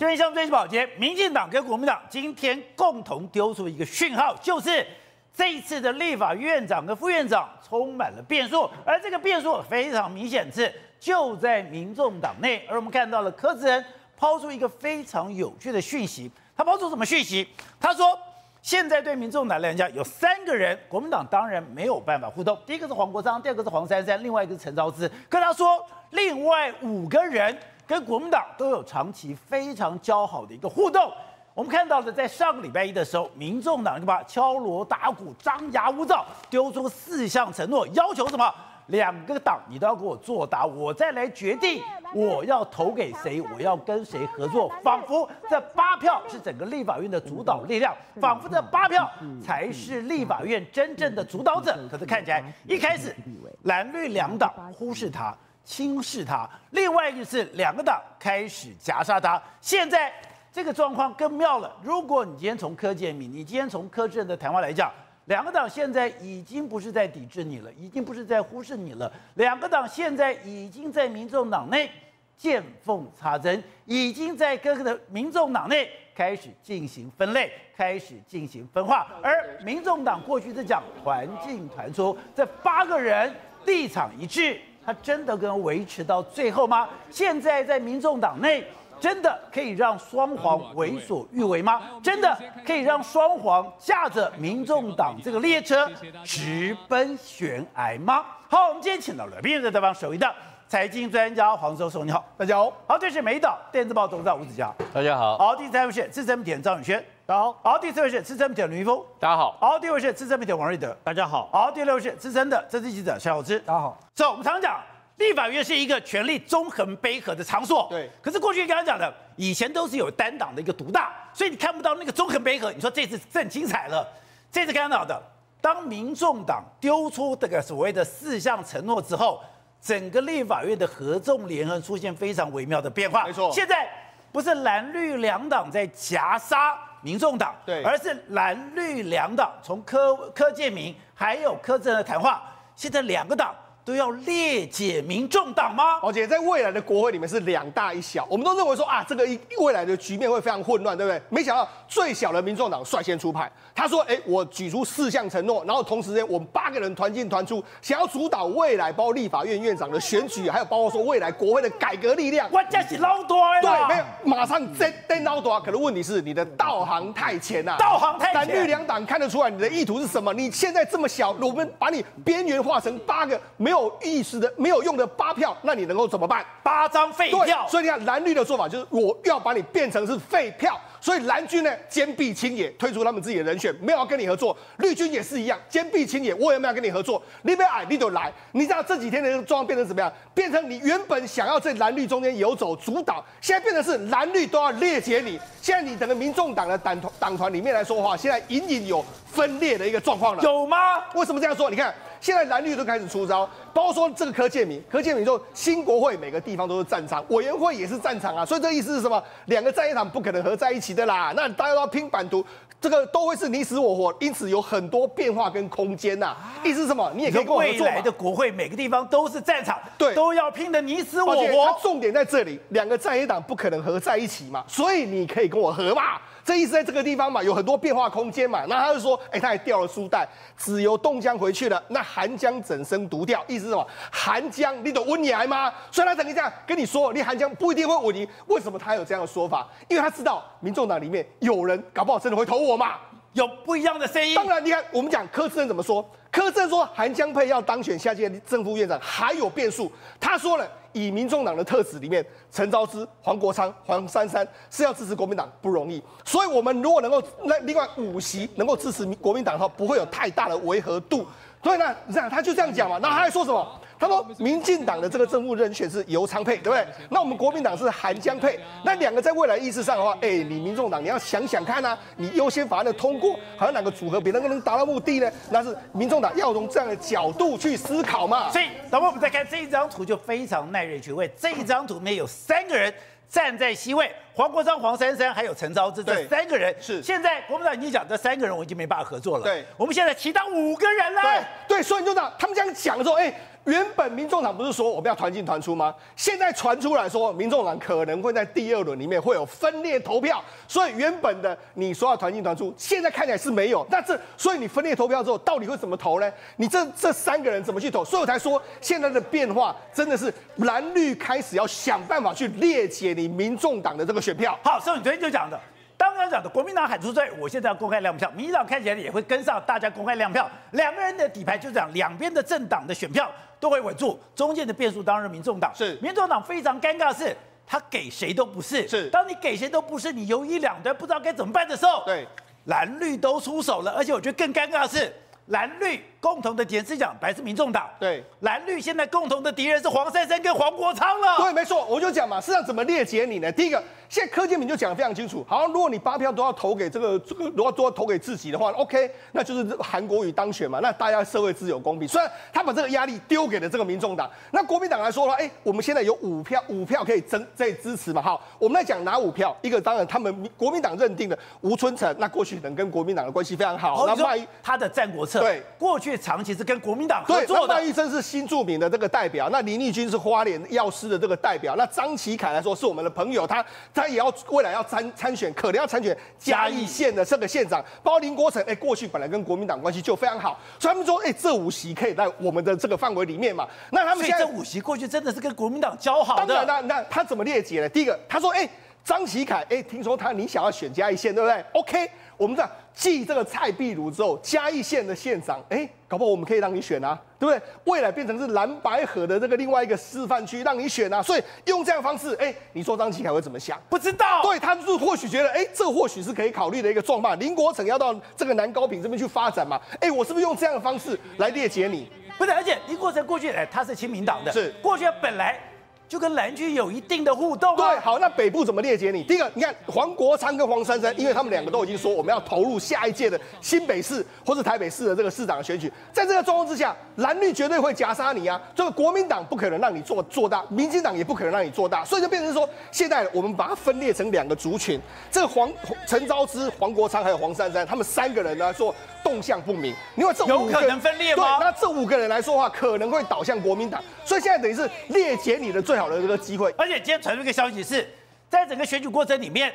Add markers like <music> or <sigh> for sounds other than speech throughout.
这边像最是保洁，民进党跟国民党今天共同丢出一个讯号，就是这一次的立法院长跟副院长充满了变数，而这个变数非常明显是就在民众党内。而我们看到了柯志恩抛出一个非常有趣的讯息，他抛出什么讯息？他说。现在对民众党来讲，有三个人，国民党当然没有办法互动。第一个是黄国昌，第二个是黄珊珊，另外一个是陈昭姿。跟他说，另外五个人跟国民党都有长期非常交好的一个互动。我们看到的，在上个礼拜一的时候，民众党就把敲锣打鼓、张牙舞爪，丢出四项承诺，要求什么？两个党你都要给我作答，我再来决定 <laughs> 我要投给谁，我要跟谁合作。仿佛 <laughs> 这八票是整个立法院的主导力量，仿佛这八票才是立法院真正的主导者。可是看起来一开始蓝绿两党忽视他、轻视他，另外一个是两个党开始夹杀他。现在这个状况更妙了。如果你今天从柯建铭，你今天从柯志恩的谈话来讲。两个党现在已经不是在抵制你了，已经不是在忽视你了。两个党现在已经在民众党内见缝插针，已经在各个的民众党内开始进行分类，开始进行分化。而民众党过去是讲团进团出，这八个人立场一致，他真的能维持到最后吗？现在在民众党内。真的可以让双黄为所欲为吗？真的可以让双黄驾着民众党这个列车直奔悬崖吗？好，我们今天请到了辩论在方首位的财经专家黄教授，你好，大家好。好，这是美岛电子报董事长吴子嘉，大家好。好，第三位是资深媒体人张宇轩，大家好。好，第四位是资深媒体人林峰，大家好。好，第五位是资深媒体人王瑞德，大家好。好，第六位是资深的政治记者肖小芝，大家好。走，我们常常讲。立法院是一个权力纵横捭阖的场所，对。可是过去刚刚讲的，以前都是有单党的一个独大，所以你看不到那个纵横捭阖。你说这次更精彩了，这次看到的，当民众党丢出这个所谓的四项承诺之后，整个立法院的合纵连横出现非常微妙的变化。没错，现在不是蓝绿两党在夹杀民众党，对，而是蓝绿两党从柯柯建明还有柯震的谈话，现在两个党。都要列解民众党吗？而且在未来的国会里面是两大一小，我们都认为说啊，这个一未来的局面会非常混乱，对不对？没想到最小的民众党率先出牌，他说：“哎，我举出四项承诺，然后同时呢，我们八个人团进团出，想要主导未来包括立法院院长的选举，还有包括说未来国会的改革力量。”我这是老大对，没有，马上真真老大。可能问题是你的道行太浅呐，道行太浅。蓝绿两党看得出来你的意图是什么？你现在这么小，我们把你边缘化成八个没有。有意识的没有用的八票，那你能够怎么办？八张废票。所以你看蓝绿的做法就是我要把你变成是废票。所以蓝军呢，坚壁清野，推出他们自己的人选，没有要跟你合作。绿军也是一样，坚壁清野，我也没有跟你合作。你别矮，你就来。你知道这几天的状况变成怎么样？变成你原本想要在蓝绿中间游走主导，现在变成是蓝绿都要列解你。现在你整个民众党的党团党团里面来说的话，现在隐隐有分裂的一个状况了。有吗？为什么这样说？你看。现在蓝绿都开始出招，包括说这个柯建明，柯建明说新国会每个地方都是战场，委员会也是战场啊，所以这意思是什么？两个在野党不可能合在一起的啦，那大家都要拼版图，这个都会是你死我活，因此有很多变化跟空间呐、啊。意思是什么？你也可以跟我合作。未来的国会每个地方都是战场，对，都要拼得你死我活。重点在这里，两个在野党不可能合在一起嘛，所以你可以跟我合嘛。这意思在这个地方嘛，有很多变化空间嘛。那他就说，哎、欸，他还掉了书袋，只由冻江回去了。那韩江整身独掉？意思是什么？韩江，你懂温你来吗？所以他等于这样跟你说，你韩江不一定会稳赢。为什么他有这样的说法？因为他知道民众党里面有人搞不好真的会投我嘛，有不一样的声音。当然，你看我们讲柯志恩怎么说？柯志恩说韩江配要当选下届正副院长还有变数。他说了。以民众党的特质里面，陈昭之、黄国昌、黄珊珊是要支持国民党不容易，所以我们如果能够那另外五席能够支持国民党的话，不会有太大的违和度。所以呢，你看他就这样讲嘛，然后他还说什么？他说，民进党的这个正副人选是游昌配，对不对？那我们国民党是韩江配，那两个在未来意识上的话，哎，你民众党你要想想看啊，你优先法案的通过，好像哪个组合比那个能达到目的呢？那是民众党要从这样的角度去思考嘛。所以，等会我们再看这一张图，就非常耐人寻味。这一张图里面有三个人站在 C 位，黄国昌、黄珊珊还有陈昭之这三个人是。现在国民党已经讲这三个人我已经没办法合作了。对，我们现在提到五个人了。对，对，所以你就知道他们这样讲的时候，哎。原本民众党不是说我们要团进团出吗？现在传出来说，民众党可能会在第二轮里面会有分裂投票，所以原本的你说要团进团出，现在看起来是没有。那这所以你分裂投票之后，到底会怎么投呢？你这这三个人怎么去投？所以我才说现在的变化真的是蓝绿开始要想办法去裂解你民众党的这个选票。好，所以你昨天就讲的。刚刚讲的国民党喊出最，我现在要公开亮票，民进党看起来也会跟上，大家公开亮票，两个人的底牌就这样，两边的政党的选票都会稳住，中间的变数当然民众党。是，民众党非常尴尬的是，他给谁都不是，是，当你给谁都不是，你犹豫两端不知道该怎么办的时候，对，蓝绿都出手了，而且我觉得更尴尬的是。蓝绿共同的点是讲，白是民众党。对，蓝绿现在共同的敌人是黄珊珊跟黄国昌了。对，没错，我就讲嘛，市场怎么裂解你呢？第一个，现在柯建明就讲的非常清楚，好，如果你八票都要投给这个这个，如果都要投给自己的话，OK，那就是韩国瑜当选嘛，那大家社会自由公平。虽然他把这个压力丢给了这个民众党，那国民党来说了，哎，我们现在有五票，五票可以争在支持嘛。好，我们来讲哪五票？一个当然他们国民党认定的吴春成，那过去可能跟国民党的关系非常好，那万一他的战国策，对，过去。长期是跟国民党合作的，医生是新著名的这个代表，那林立君是花莲药师的这个代表，那张启凯来说是我们的朋友，他他也要未来要参参选，可能要参选嘉义县的这个县长。包括林国成，哎，过去本来跟国民党关系就非常好，所以他们说，哎，这五席可以在我们的这个范围里面嘛。那他们现在这五席过去真的是跟国民党交好的。当然，那那他怎么列解呢？第一个，他说，哎，张启凯，哎，听说他你想要选嘉义县，对不对？OK。我们这样继这个蔡壁如之后，嘉义县的县长，哎，搞不好我们可以让你选啊，对不对？未来变成是蓝白河的这个另外一个示范区，让你选啊。所以用这样的方式，哎，你说张启凯会怎么想？不知道。对，他就是或许觉得，哎，这或许是可以考虑的一个状况。林国成要到这个南高平这边去发展嘛？哎，我是不是用这样的方式来列解你？不是，而且林国成过去，哎，他是亲民党的，是过去本来。就跟蓝军有一定的互动、啊。对，好，那北部怎么列解你？第一个，你看黄国昌跟黄珊珊，因为他们两个都已经说我们要投入下一届的新北市或是台北市的这个市长的选举，在这个状况之下，蓝绿绝对会夹杀你啊！这个国民党不可能让你做做大，民进党也不可能让你做大，所以就变成说，现在我们把它分裂成两个族群，这个黄陈昭之、黄国昌还有黄珊珊，他们三个人呢说动向不明，因为这有可能分裂吗？对，那这五个人来说的话，可能会倒向国民党，所以现在等于是列解你的最好的这个机会。而且今天传出一个消息是，在整个选举过程里面，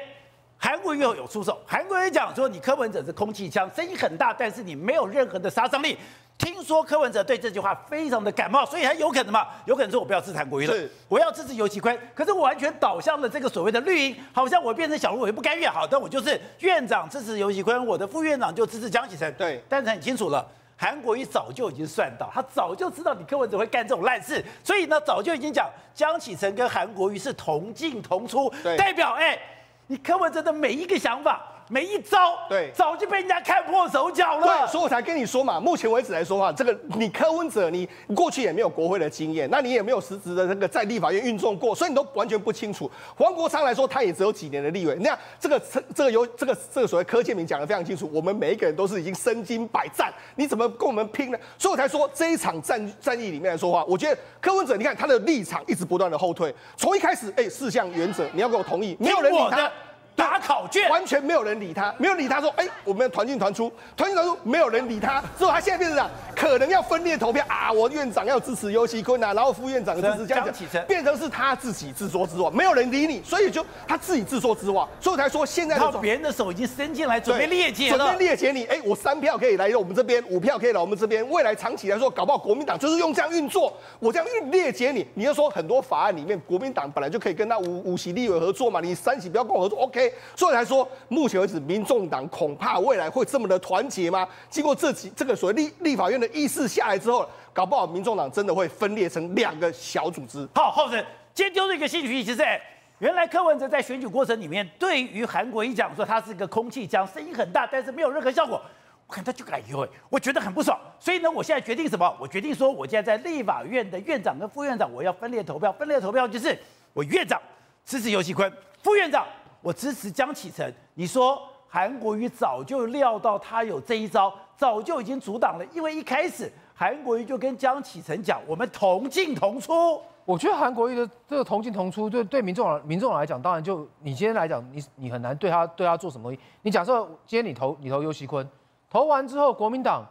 韩国瑜又有出手。韩国瑜讲说，你柯文哲是空气枪，声音很大，但是你没有任何的杀伤力。听说柯文哲对这句话非常的感冒，所以还有可能嘛？有可能说我不要支持韩国瑜了，我要支持游其坤。可是我完全倒向了这个所谓的绿营，好像我变成小鹿，我也不甘愿。好，但我就是院长支持游其坤，我的副院长就支持江启臣。对，但是很清楚了。韩国瑜早就已经算到，他早就知道你柯文哲会干这种烂事，所以呢，早就已经讲江启臣跟韩国瑜是同进同出，代表哎，你柯文哲的每一个想法。每一招，对，早就被人家看破手脚了。对，所以我才跟你说嘛，目前为止来说话，这个你柯文哲，你过去也没有国会的经验，那你也没有实质的那个在立法院运作过，所以你都完全不清楚。黄国昌来说，他也只有几年的立委。那这个这个由这个这个所谓柯建明讲的非常清楚，我们每一个人都是已经身经百战，你怎么跟我们拼呢？所以我才说这一场战战役里面来说话，我觉得柯文哲，你看他的立场一直不断的后退，从一开始，哎，四项原则你要给我同意，没有人理他。打考卷，完全没有人理他，没有理他说，哎、欸，我们团进团出，团进团出，没有人理他，之后他现在变成这样，可能要分裂投票。啊，我院长要支持尤锡坤啊，然后副院长支持这样子，变成是他自己自说自话，没有人理你，所以就他自己自说自话，所以才说现在靠别人的手已经伸进来准备裂解了，准备裂解你，哎、欸，我三票可以来我们这边，五票可以来我们这边，未来长期来说，搞不好国民党就是用这样运作，我这样运裂解你，你要说很多法案里面，国民党本来就可以跟他五五席立委合作嘛，你三席不要跟我合作，OK，所以才说。目前为止，民众党恐怕未来会这么的团结吗？经过这几这个所谓立立法院的议事下来之后，搞不好民众党真的会分裂成两个小组织。好，浩生，今天丢了一个新讯息，其实哎，原来柯文哲在选举过程里面，对于韩国瑜讲说他是一个空气枪，声音很大，但是没有任何效果，我看他就改用，我觉得很不爽。所以呢，我现在决定什么？我决定说，我现在在立法院的院长跟副院长，我要分裂投票。分裂投票就是我院长支持游锡堃，副院长。我支持江启臣。你说韩国瑜早就料到他有这一招，早就已经阻挡了。因为一开始韩国瑜就跟江启臣讲，我们同进同出。我觉得韩国瑜的这个同进同出，对对民众民众来讲，当然就你今天来讲，你你很难对他对他做什么。你假设今天你投你投尤熙坤，投完之后国民党，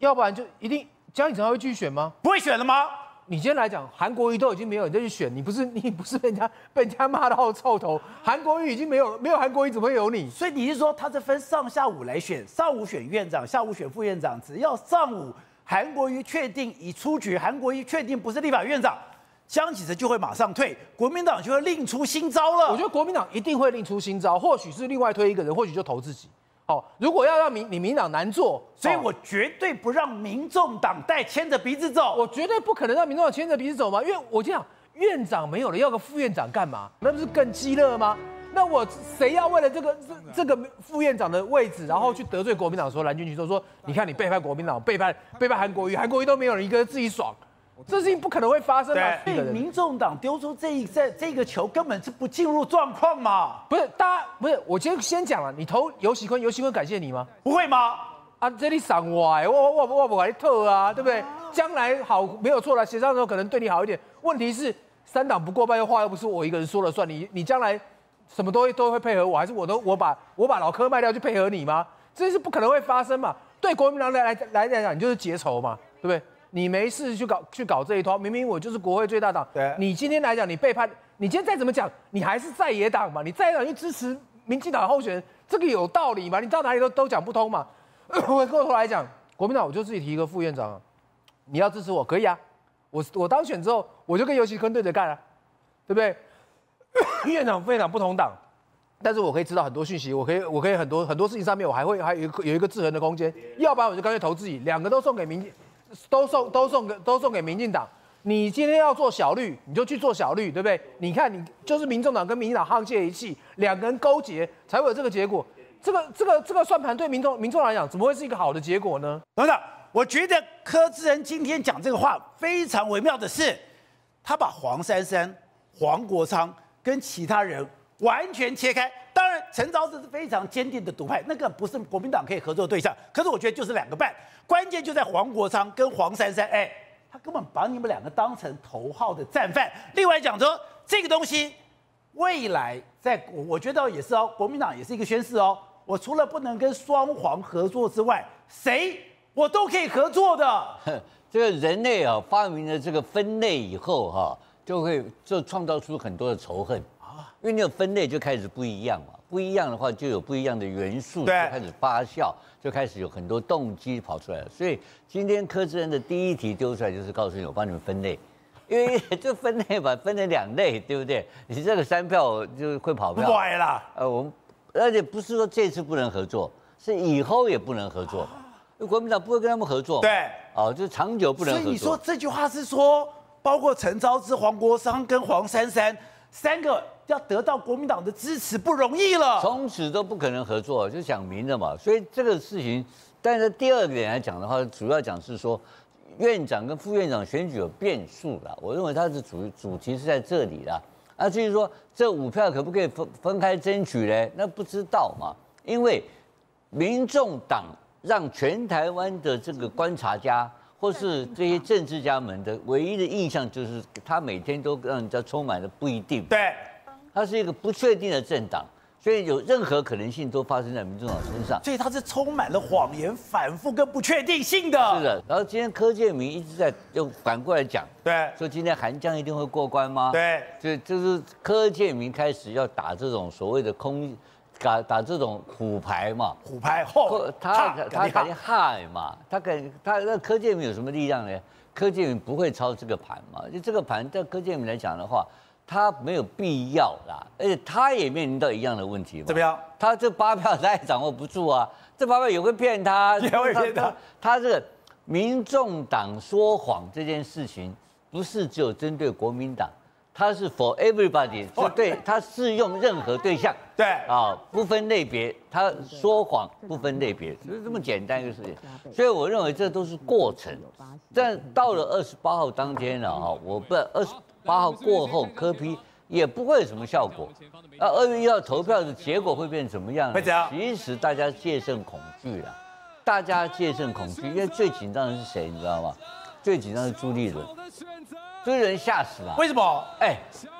要不然就一定江启臣还会继续选吗？不会选了吗？你今天来讲，韩国瑜都已经没有你再去选，你不是你不是被人家被人家骂到臭头？韩国瑜已经没有 <laughs> 没有韩国瑜，怎么会有你？所以你是说，他是分上下午来选，上午选院长，下午选副院长，只要上午韩国瑜确定已出局，韩国瑜确定不是立法院长，江启臣就会马上退，国民党就会另出新招了。我觉得国民党一定会另出新招，或许是另外推一个人，或许就投自己。好，如果要让民你民党难做，所以我绝对不让民众党带牵着鼻子走，我绝对不可能让民众党牵着鼻子走嘛，因为我这样院长没有了，要个副院长干嘛？那不是更鸡肋吗？那我谁要为了这个这这个副院长的位置，然后去得罪国民党？说蓝军群说说，你看你背叛国民党，背叛背叛韩国瑜，韩国瑜都没有人一个人自己爽。这事情不可能会发生的。被，民众党丢出这一这这个球，根本是不进入状况嘛。不是，大家不是，我今天先讲了，你投游喜坤，游喜坤感谢你吗？不会吗？啊，这里赏我哎，我我我我来特啊，对不对？将来好没有错了，协商的时候可能对你好一点。问题是三党不过半，又话又不是我一个人说了算，你你将来什么东西都会配合我，还是我都我把我把老柯卖掉去配合你吗？这是不可能会发生嘛。对国民党来来来来讲，你就是结仇嘛，对不对？你没事去搞去搞这一套，明明我就是国会最大党。对，你今天来讲，你背叛，你今天再怎么讲，你还是在野党嘛？你在野党去支持民进党候选人，这个有道理嘛？你到哪里都都讲不通嘛。<coughs> 回过头来讲，国民党我就自己提一个副院长，你要支持我可以啊。我我当选之后，我就跟尤其坤对着干啊，对不对？<coughs> 院长副院长不同党，但是我可以知道很多讯息，我可以我可以很多很多事情上面，我还会还有一个有一个制衡的空间。要不然我就干脆投自己，两个都送给民进。都送都送给都送给民进党。你今天要做小绿，你就去做小绿，对不对？你看你就是民众党跟民进党沆瀣一气，两个人勾结才会有这个结果。这个这个这个算盘对民众民众来讲，怎么会是一个好的结果呢？等等，我觉得柯志恩今天讲这个话非常微妙的是，他把黄珊珊、黄国昌跟其他人完全切开。当然，陈昭姿是非常坚定的独派，那个不是国民党可以合作的对象。可是我觉得就是两个半，关键就在黄国昌跟黄珊珊，哎，他根本把你们两个当成头号的战犯。另外讲说这个东西，未来在我觉得也是哦，国民党也是一个宣示哦，我除了不能跟双黄合作之外，谁我都可以合作的。这个人类啊，发明了这个分类以后哈，就会就创造出很多的仇恨。因为那个分类，就开始不一样嘛，不一样的话，就有不一样的元素，就开始发酵，就开始有很多动机跑出来了。所以今天柯志恩的第一题丢出来，就是告诉你，我帮你们分类，因为这分类吧，分成两类，对不对？你这个三票就会跑票，坏了。呃，我们而且不是说这次不能合作，是以后也不能合作，因为国民党不会跟他们合作。对，哦，就长久不能合作。所以你说这句话是说，包括陈昭之、黄国昌跟黄珊珊三个。要得到国民党的支持不容易了，从此都不可能合作，就讲明了嘛。所以这个事情，但是第二点来讲的话，主要讲是说，院长跟副院长选举有变数了。我认为他的主主题是在这里了。啊，至于说这五票可不可以分分开争取呢？那不知道嘛。因为民众党让全台湾的这个观察家或是这些政治家们的唯一的印象，就是他每天都让人家充满了不一定。对。它是一个不确定的政党，所以有任何可能性都发生在民众党身上。所以它是充满了谎言、反复跟不确定性的。是的。然后今天柯建明一直在又反过来讲，对，说今天韩江一定会过关吗？对，就就是柯建明开始要打这种所谓的空，打打这种虎牌嘛。虎牌后，他他肯定害嘛，他肯他那柯建明有什么力量呢？柯建明不会操这个盘嘛，就这个盘对柯建明来讲的话。他没有必要啦，而且他也面临到一样的问题嘛。怎么样？他这八票他也掌握不住啊，这八票也会骗他，也会骗他。他这个民众党说谎这件事情，不是只有针对国民党，他是 for everybody，<laughs> 就对他适用任何对象。对啊，不分类别，他说谎不分类别，就是这么简单一个事情。所以我认为这都是过程。但到了二十八号当天了啊，我不二十。八号过后，柯 P 也不会有什么效果。那二月一号投票的结果会变怎么样？会怎样？其实大家戒慎恐惧了，大家戒慎恐惧，因为最紧张的是谁？你知道吗？最紧张的是朱立伦，朱立伦吓死了。为什么？哎，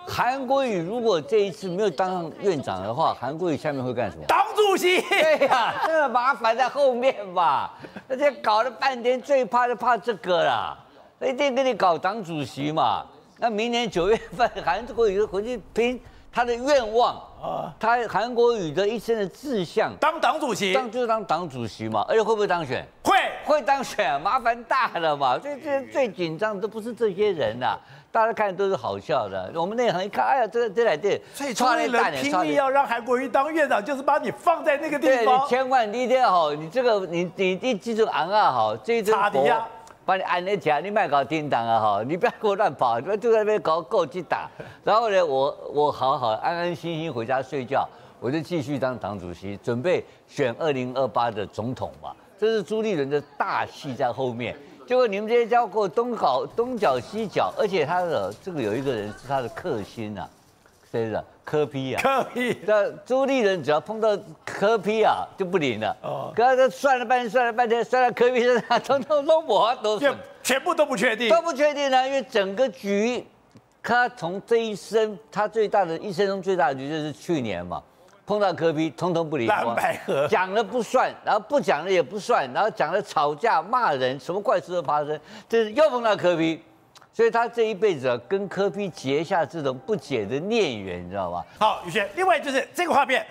韩国瑜如果这一次没有当上院长的话，韩国瑜下面会干什么？党主席。对呀，这个麻烦在后面吧。而且搞了半天，最怕就怕这个啦。一定给你搞党主席嘛。那明年九月份，<laughs> 韩国瑜回去拼他的愿望啊，他韩国瑜的一生的志向，当党主席，当就是当党主席嘛，而且会不会当选？会，会当选，麻烦大了嘛。所以这最紧张的都不是这些人呐、啊。大家看都是好笑的，我们内行一看，哎呀，这这来对，最聪明人拼命要让韩国瑜当院长，就是把你放在那个地方。对，你千万你一定要好，你这个你你你记住昂啊好，这一阵火把你按在家，你别搞叮当啊哈，你不要给我乱跑，你就在那边搞够击打。然后呢，我我好好安安心心回家睡觉，我就继续当党主席，准备选二零二八的总统嘛。这是朱立伦的大戏在后面。结果你们这些家伙东搞东搅西搅，而且他的这个有一个人是他的克星啊，谁的？柯 P 啊，柯 P。那朱立伦只要碰到柯 P 啊，就不灵了。哦。刚才算了半天，算了半天，算了柯 P 身上，通通都我都全全部都不确定，都不确定呢，因为整个局，他从这一生，他最大的一生中最大的局就是去年嘛。碰到柯比通通不理，蓝白合讲了不算，然后不讲了也不算，然后讲了吵架骂人，什么怪事都发生。这是又碰到柯 P，所以他这一辈子啊，跟柯比结下这种不解的孽缘，你知道吗？好，宇轩，另外就是这个画面，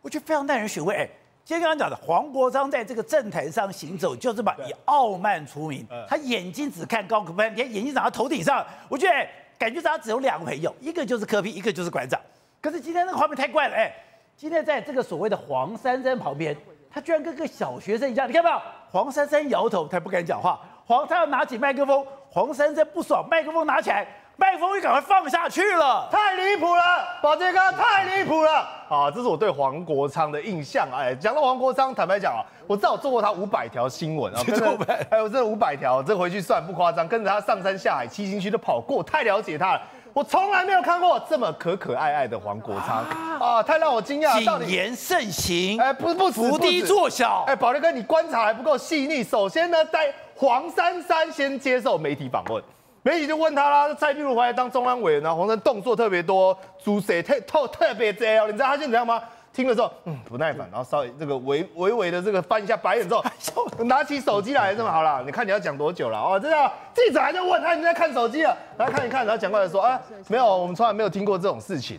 我觉得非常耐人寻味。哎，今天刚刚讲的黄国昌在这个政坛上行走，就是嘛以傲慢出名，他眼睛只看高可攀，连眼睛长到头顶上。我觉得感觉他只有两个朋友，一个就是柯比一个就是馆长。可是今天那个画面太怪了，哎。今天在这个所谓的黄珊珊旁边，他居然跟个小学生一样，你看到没有？黄珊珊摇头，他不敢讲话。黄灿要拿起麦克风，黄珊珊不爽，麦克风拿起来，麦克风又赶快放下去了，太离谱了，宝杰哥太离谱了。啊，这是我对黄国昌的印象。哎，讲到黄国昌，坦白讲啊，我知道我做过他五百条新闻啊，<laughs> 真的，还有这五百条，这回去算不夸张，跟着他上山下海，七星区都跑过，太了解他了。我从来没有看过这么可可爱爱的黄国昌啊，太让我惊讶了。谨言慎行，哎，不不伏低作小。哎，宝力哥，你观察还不够细腻。首先呢，在黄珊珊先接受媒体访问，媒体就问他啦，蔡壁如回来当中央委员，然后黄珊动作特别多，主谁特特特别多哦，你知道他现在怎样吗？听了之后，嗯，不耐烦，然后稍微这个微微微的这个翻一下白眼之后，<laughs> 拿起手机来，这么好了，你看你要讲多久了？哦，这样记者还在问他，你在看手机了，来看一看，然后讲过来说啊，没有，我们从来没有听过这种事情，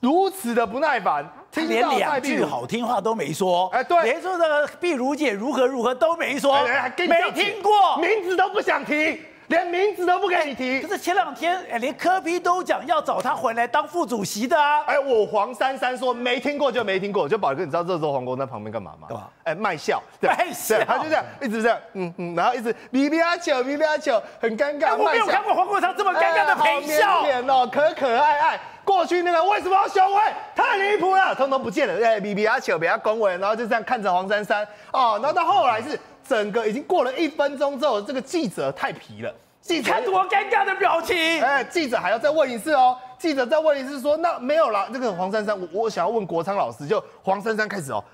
如此的不耐烦，听连两句好听话都没说，哎，对，连说这个碧如姐如何如何都没说，没听过，名字都不想提。连名字都不给你提，可是前两天哎，连柯 P 都讲要找他回来当副主席的啊！哎，我黄珊珊说没听过就没听过，就宝哥，你知道这时候黄国在旁边干嘛吗？干嘛？哎，卖笑，卖笑，他就这样一直这样，嗯嗯，然后一直咪咪啊球，咪咪啊球，很尴尬。我没有看过黄国昌这么尴尬的陪笑，哎、哦，可可爱爱。过去那个为什么要休会？太离谱了，通通不见了。哎，咪咪啊球，比较恭维，然后就这样看着黄珊珊哦，然后到后来是整个已经过了一分钟之后，这个记者太皮了。你看多尴尬的表情！哎，记者还要再问一次哦。记者再问一次说，那没有了。那个黄珊珊，我我想要问国昌老师，就黄珊珊开始哦，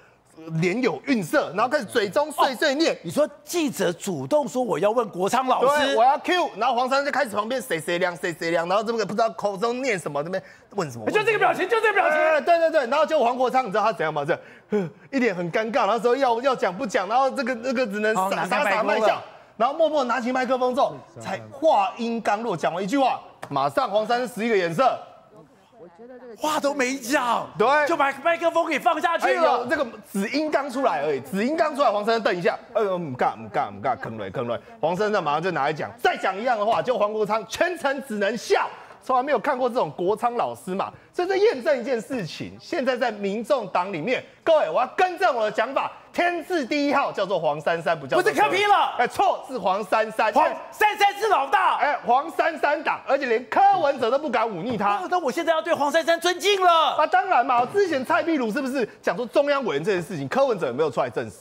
脸有愠色，然后开始嘴中碎碎念。哦、你说记者主动说我要问国昌老师，对，我要 Q，然后黄珊珊就开始旁边谁谁亮谁谁亮，然后这个不知道口中念什么，这边问什么？就这个表情，就这个表情。对对对，然后就黄国昌，你知道他怎样吗？这一脸很尴尬，然后说要要讲不讲，然后这个这个只能傻傻傻卖笑。然后默默拿起麦克风之后，才话音刚落，讲完一句话，马上黄珊珊使一个眼色，话都没讲，对，就把麦克风给放下去了。这个子音刚出来而已，子音刚出来，黄珊珊瞪一下，哎呦，唔干唔干唔干，坑雷坑雷，黄珊珊马上就拿来讲，再讲一样的话，就黄国昌全程只能笑。从来没有看过这种国昌老师嘛，所以这验证一件事情。现在在民众党里面，各位，我要更正我的讲法，天字第一号叫做黄珊珊，不叫不是柯 P 了，哎，错，是黄珊珊，黄珊珊是老大，哎，黄珊珊党，而且连柯文哲都不敢忤逆他。那我现在要对黄珊珊尊敬了啊，当然嘛，之前蔡壁如是不是讲说中央委员这件事情，柯文哲有没有出来证实？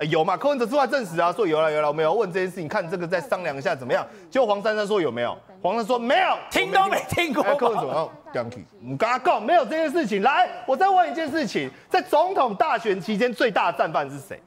欸、有嘛？柯文哲出来证实啊，说有了有了，我们要问这件事情，看这个再商量一下怎么样？结果黄珊珊说有没有？黄珊珊说没有，听都没听过。柯文哲说，Thank you，我跟他讲没有这件事情。来，我再问一件事情，在总统大选期间最大的战犯是谁？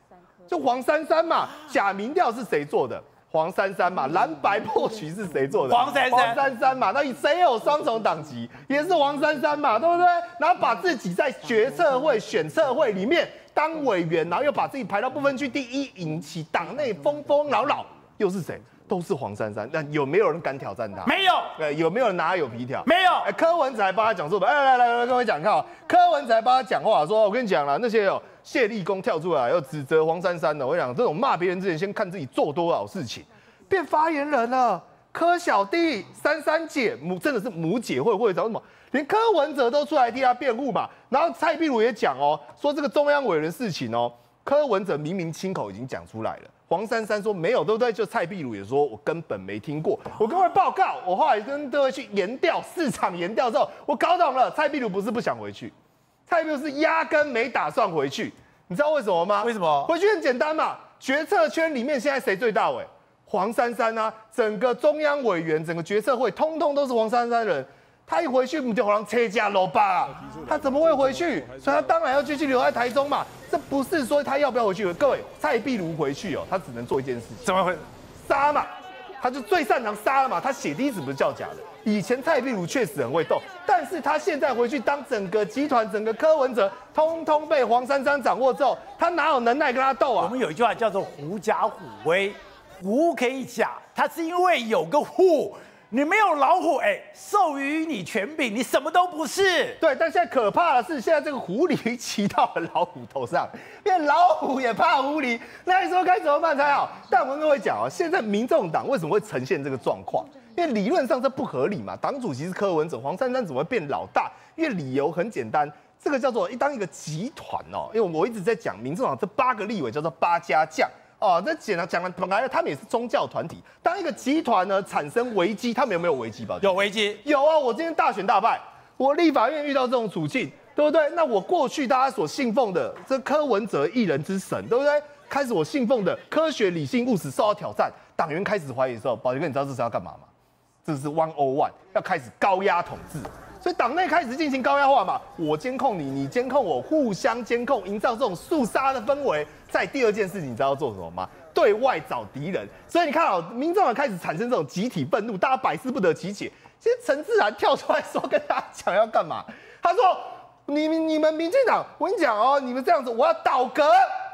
就黄珊珊嘛。假民调是谁做的？黄珊珊嘛。蓝白破局是谁做的？黄珊珊。黄珊珊嘛。那谁有双重党籍？也是黄珊珊嘛，对不对？然后把自己在决策会、选策会里面。当委员，然后又把自己排到不分区第一，引起党内风风扰扰，又是谁？都是黄珊珊，那有没有人敢挑战他？没有，呃，有没有人拿他有皮条？没有。哎，柯文哲还帮他讲说，哎，来来来，各位讲，看啊，柯文哲还帮他讲话，说，我跟你讲了，那些哦谢立功跳出来要指责黄珊珊的，我跟你讲，这种骂别人之前，先看自己做多少事情，变发言人了。柯小弟、珊珊姐母真的是母姐会会长什么？连柯文哲都出来替他辩护嘛。然后蔡壁如也讲哦，说这个中央委员事情哦，柯文哲明明亲口已经讲出来了。黄珊珊说没有，对不对？就蔡壁如也说，我根本没听过。我跟各位报告，我后来跟各位去研调市场研调之后，我搞懂了，蔡壁如不是不想回去，蔡壁如是压根没打算回去。你知道为什么吗？为什么？回去很简单嘛，决策圈里面现在谁最大尾？黄珊珊啊，整个中央委员、整个决策会，通通都是黄珊珊人。他一回去，不就好像车家老爸？他怎么会回去？所以他当然要继续留在台中嘛。这不是说他要不要回去？各位，蔡壁如回去哦，他只能做一件事，怎么回？杀嘛，他就最擅长杀了嘛。他血滴子不是叫假的。以前蔡壁如确实很会斗，但是他现在回去当整个集团、整个柯文哲，通通被黄珊珊掌握之后，他哪有能耐跟他斗啊？我们有一句话叫做“狐假虎威”，狐可以假，他是因为有个虎。你没有老虎，哎，授予你权柄，你什么都不是。对，但现在可怕的是，现在这个狐狸骑到了老虎头上，变老虎也怕狐狸，那你说该怎么办才好？但我跟各位讲啊，现在民众党为什么会呈现这个状况？因为理论上这不合理嘛，党主席是柯文哲，黄珊珊怎么会变老大？因为理由很简单，这个叫做一当一个集团哦，因为我一直在讲民众党这八个立委叫做八家将。哦，那简单讲了，本来他们也是宗教团体。当一个集团呢产生危机，他们有没有危机吧？有危机，有啊！我今天大选大败，我立法院遇到这种处境，对不对？那我过去大家所信奉的这柯文哲一人之神，对不对？开始我信奉的科学、理性、务实受到挑战，党员开始怀疑的时候，宝杰哥，你知道这是要干嘛吗？这是 one o one，要开始高压统治。所以党内开始进行高压化嘛，我监控你，你监控我，互相监控，营造这种肃杀的氛围。在第二件事情，你知道要做什么吗？对外找敌人。所以你看啊，民众党开始产生这种集体愤怒，大家百思不得其解。其实陈智菡跳出来说，跟大家讲要干嘛？他说：“你们你们民进党，我跟你讲哦，你们这样子，我要倒戈。”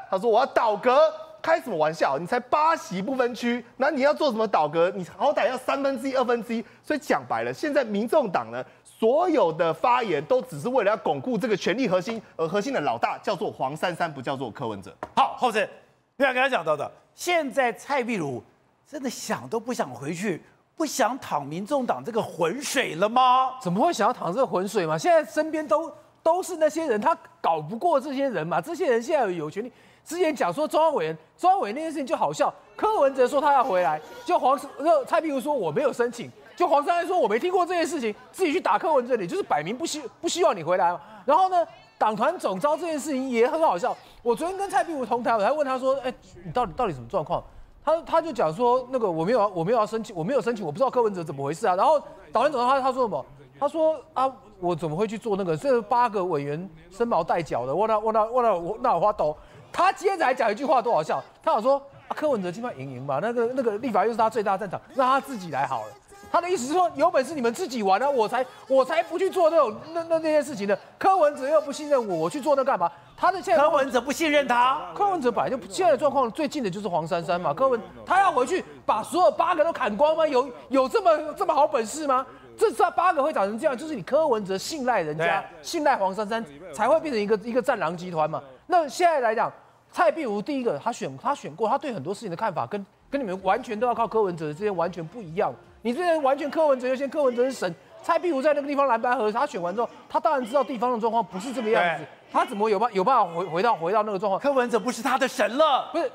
他说：“我要倒戈。”开什么玩笑？你才八席不分区，那你要做什么倒阁？你好歹要三分之一、二分之一。所以讲白了，现在民众党呢，所有的发言都只是为了要巩固这个权力核心，而核心的老大叫做黄珊珊，不叫做柯文哲。好，后者，你想跟他讲到的，现在蔡壁如真的想都不想回去，不想淌民众党这个浑水了吗？怎么会想要淌这个浑水嘛？现在身边都都是那些人，他搞不过这些人嘛？这些人现在有权利。之前讲说中央委员，中央委员那件事情就好笑。柯文哲说他要回来，就黄蔡壁如说我没有申请，就黄珊珊说我没听过这件事情，自己去打柯文哲，你就是摆明不希不希望你回来嘛。然后呢，党团总召这件事情也很好笑。我昨天跟蔡壁如同台，我还问他说，哎，你到底到底什么状况？他他就讲说那个我没有我没有要申请，我没有申请，我不知道柯文哲怎么回事啊。然后党团总召他他说什么？他说啊，我怎么会去做那个？这八个委员生毛带脚的，我那我那我那我那我花抖。他接着还讲一句话，多好笑！他想说啊，柯文哲今晚赢赢嘛，那个那个立法又是他最大战场，让他自己来好了。他的意思是说，有本事你们自己玩啊，我才 <laughs> 我才不去做那种那那那些事情的。柯文哲又不信任我，我去做那干嘛？他的现在柯文哲不信任他，柯文哲本来就现在的状况最近的就是黄珊珊嘛。柯文他要回去把所有八个都砍光吗？有有这么这么好本事吗？这这八个会长成这样，就是你柯文哲信赖人家，信赖黄珊珊，才会变成一个一个战狼集团嘛。那现在来讲。蔡壁如第一个，他选他选过，他对很多事情的看法跟跟你们完全都要靠柯文哲之间完全不一样。你这些完全柯文哲优先，柯文哲是神。蔡壁如在那个地方蓝白河，他选完之后，他当然知道地方的状况不是这个样子，他怎么有办有办法回回到回到那个状况？柯文哲不是他的神了，不是。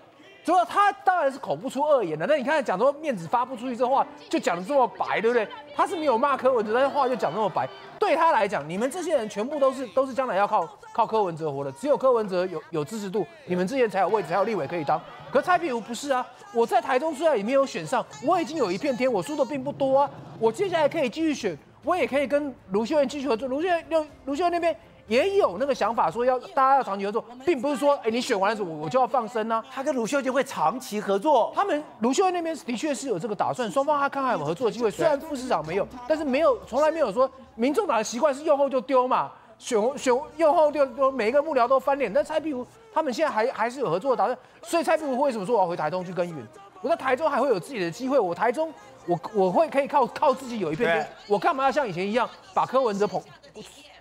主要他当然是口不出恶言的，那你看讲说面子发不出去，这话就讲的这么白，对不对？他是没有骂柯文哲，但是话就讲那么白。对他来讲，你们这些人全部都是都是将来要靠靠柯文哲活的，只有柯文哲有有支持度，你们之前才有位置，才有立委可以当。可蔡壁如不是啊，我在台中虽然也没有选上，我已经有一片天，我输的并不多啊。我接下来可以继续选，我也可以跟卢秀燕继续合作。卢秀燕卢卢秀燕那边。也有那个想法，说要大家要长期合作，并不是说，哎，你选完了之后我我就要放生呢、啊。他跟卢秀燕会长期合作，他们卢秀燕那边的确是有这个打算，双方他看看有合作的机会。虽然副市长没有，但是没有从来没有说，民众党的习惯是右后就丢嘛，选选右后就就，每一个幕僚都翻脸。但蔡壁如他们现在还还是有合作的打算，所以蔡壁如为什么说我要回台东去耕耘？我在台中还会有自己的机会，我台中我我会可以靠靠自己有一片天，我干嘛要像以前一样把柯文哲捧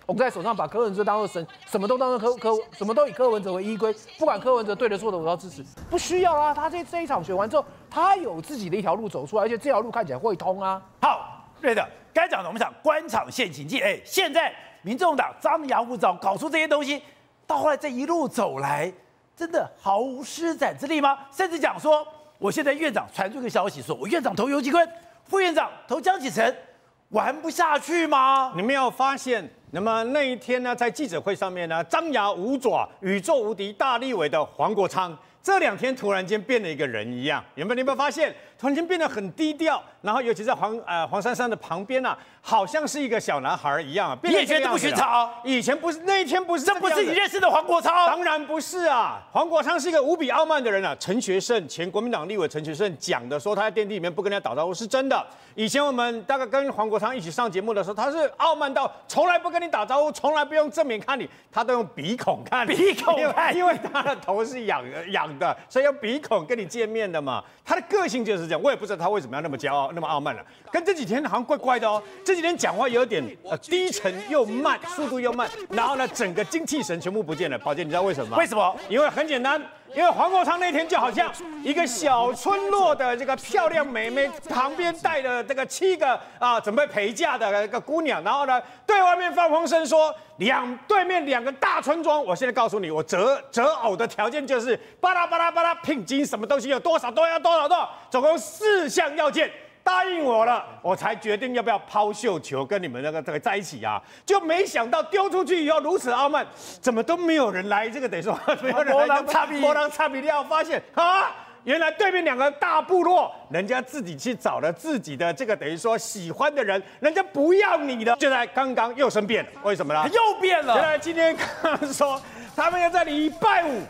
捧在手上，把柯文哲当做神，什么都当做柯柯，什么都以柯文哲为依归，不管柯文哲对的错的，我都要支持，不需要啊。他这这一场选完之后，他有自己的一条路走出来，而且这条路看起来会通啊。好，对的，该讲的我们讲官场现形记。哎，现在民众党张牙舞爪搞出这些东西，到后来这一路走来，真的毫无施展之力吗？甚至讲说，我现在院长传出一个消息说，说我院长投游锡堃，副院长投江启臣，玩不下去吗？你没有发现？那么那一天呢，在记者会上面呢，张牙舞爪、宇宙无敌大力伟的黄国昌，这两天突然间变了一个人一样，有没有？你有没有发现？突然间变得很低调，然后尤其在黄呃黄珊珊的旁边啊，好像是一个小男孩一样。你也觉得这不寻常？以前不是那一天不是这，这不是你认识的黄国昌？当然不是啊，黄国昌是一个无比傲慢的人啊。陈学圣前国民党立委陈学圣讲的说他在电梯里面不跟人家打招呼是真的。以前我们大概跟黄国昌一起上节目的时候，他是傲慢到从来不跟你打招呼，从来不用正面看你，他都用鼻孔看你。鼻孔看，因为他的头是仰仰的，所以用鼻孔跟你见面的嘛。他的个性就是这样，我也不知道他为什么要那么骄傲，那么傲慢了。跟这几天好像怪怪的哦，这几天讲话有点呃低沉又慢，速度又慢，然后呢，整个精气神全部不见了。宝杰，你知道为什么吗？为什么？因为很简单，因为黄国昌那天就好像一个小村落的这个漂亮美眉，旁边带了这个七个啊准备陪嫁的一个姑娘，然后呢，对外面放风声说两对面两个大村庄，我现在告诉你，我择择偶的条件就是巴拉巴拉巴拉聘金，什么东西有多少都要多少多少，总共四项要件。答应我了，我才决定要不要抛绣球跟你们那个这个在一起啊！就没想到丢出去以后如此傲慢，怎么都没有人来？这个等于说 <laughs> 没有人来。波浪差比，波浪差比，你要发现啊，原来对面两个大部落，人家自己去找了自己的这个等于说喜欢的人，人家不要你的。就在刚刚又生变了，为什么呢？又变了。原来今天刚刚说他们要在礼拜五，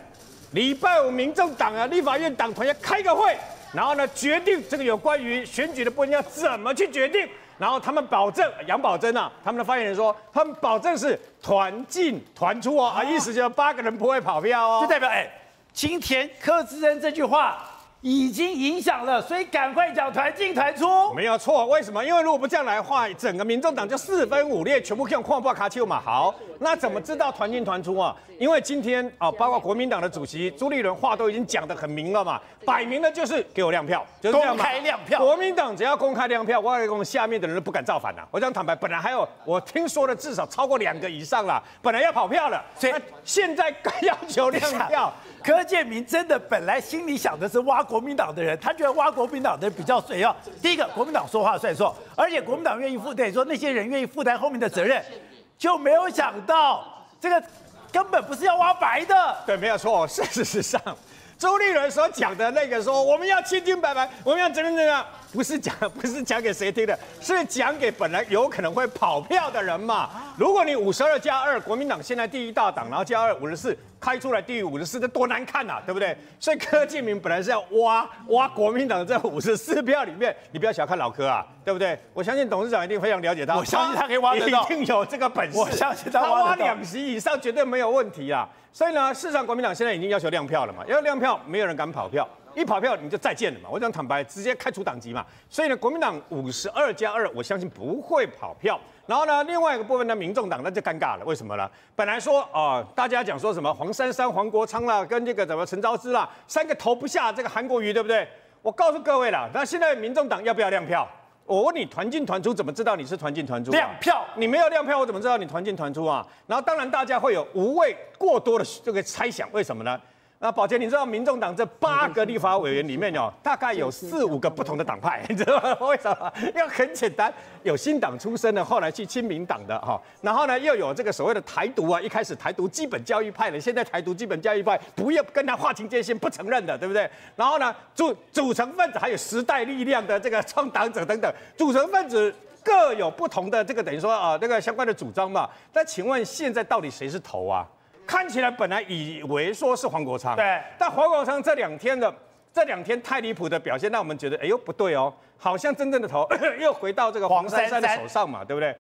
礼拜五民众党啊立法院党团要开个会。然后呢，决定这个有关于选举的部分要怎么去决定。然后他们保证，杨宝珍啊，他们的发言人说，他们保证是团进团出哦，啊，意思就是八个人不会跑票哦，就代表哎，今天柯志恩这句话。已经影响了，所以赶快讲团进团出。没有错，为什么？因为如果不这样来的话，整个民众党就四分五裂，全部用矿爆卡丘嘛。好，那怎么知道团进团出啊？因为今天啊，包括国民党的主席朱立伦话都已经讲得很明了嘛，摆明了就是给我亮票，就是。公开亮票，国民党只要公开亮票，我讲，下面的人都不敢造反了。我讲坦白，本来还有我听说的至少超过两个以上了，本来要跑票了，所以现在要求亮票。柯建铭真的本来心里想的是挖国民党的人，他觉得挖国民党的人比较水哦。第一个，国民党说话算数，而且国民党愿意负担，说那些人愿意负担后面的责任，就没有想到这个根本不是要挖白的。对，没有错。事实上，朱立伦所讲的那个说我们要清清白白，我们要怎么怎么样，不是讲 <laughs> 不是讲给谁听的，是讲给本来有可能会跑票的人嘛。如果你五十二加二，国民党现在第一大党，然后加二五十四。开出来低于五十四，这多难看呐、啊，对不对？所以柯建明本来是要挖挖国民党这五十四票里面，你不要小看老柯啊，对不对？我相信董事长一定非常了解他，我相信他可以挖得到，一定有这个本事。我相信他挖，两席以上绝对没有问题啊。所以呢，事实上国民党现在已经要求亮票了嘛，要亮票，没有人敢跑票，一跑票你就再见了嘛。我讲坦白，直接开除党籍嘛。所以呢，国民党五十二加二，我相信不会跑票。然后呢，另外一个部分呢，民众党那就尴尬了，为什么呢？本来说啊、呃，大家讲说什么黄珊珊、黄国昌啦，跟这个什么陈昭之啦，三个投不下这个韩国瑜，对不对？我告诉各位了，那现在民众党要不要亮票？我问你，团进团出怎么知道你是团进团出？亮票，你没有亮票，我怎么知道你团进团出啊？然后当然大家会有无谓过多的这个猜想，为什么呢？那宝杰，你知道民众党这八个立法委员里面哦，大概有四五个不同的党派，你知道吗？<laughs> 为什么？因为很简单，有新党出身的，后来去亲民党的哈，然后呢又有这个所谓的台独啊，一开始台独基本教育派的，现在台独基本教育派不要跟他划清界限，不承认的，对不对？然后呢组组成分子还有时代力量的这个创党者等等，组成分子各有不同的这个等于说啊那个相关的主张嘛。但请问现在到底谁是头啊？看起来本来以为说是黄国昌，对，但黄国昌这两天的这两天太离谱的表现，让我们觉得，哎呦不对哦，好像真正的头 <coughs> 又回到这个黄珊珊的手上嘛，对不对？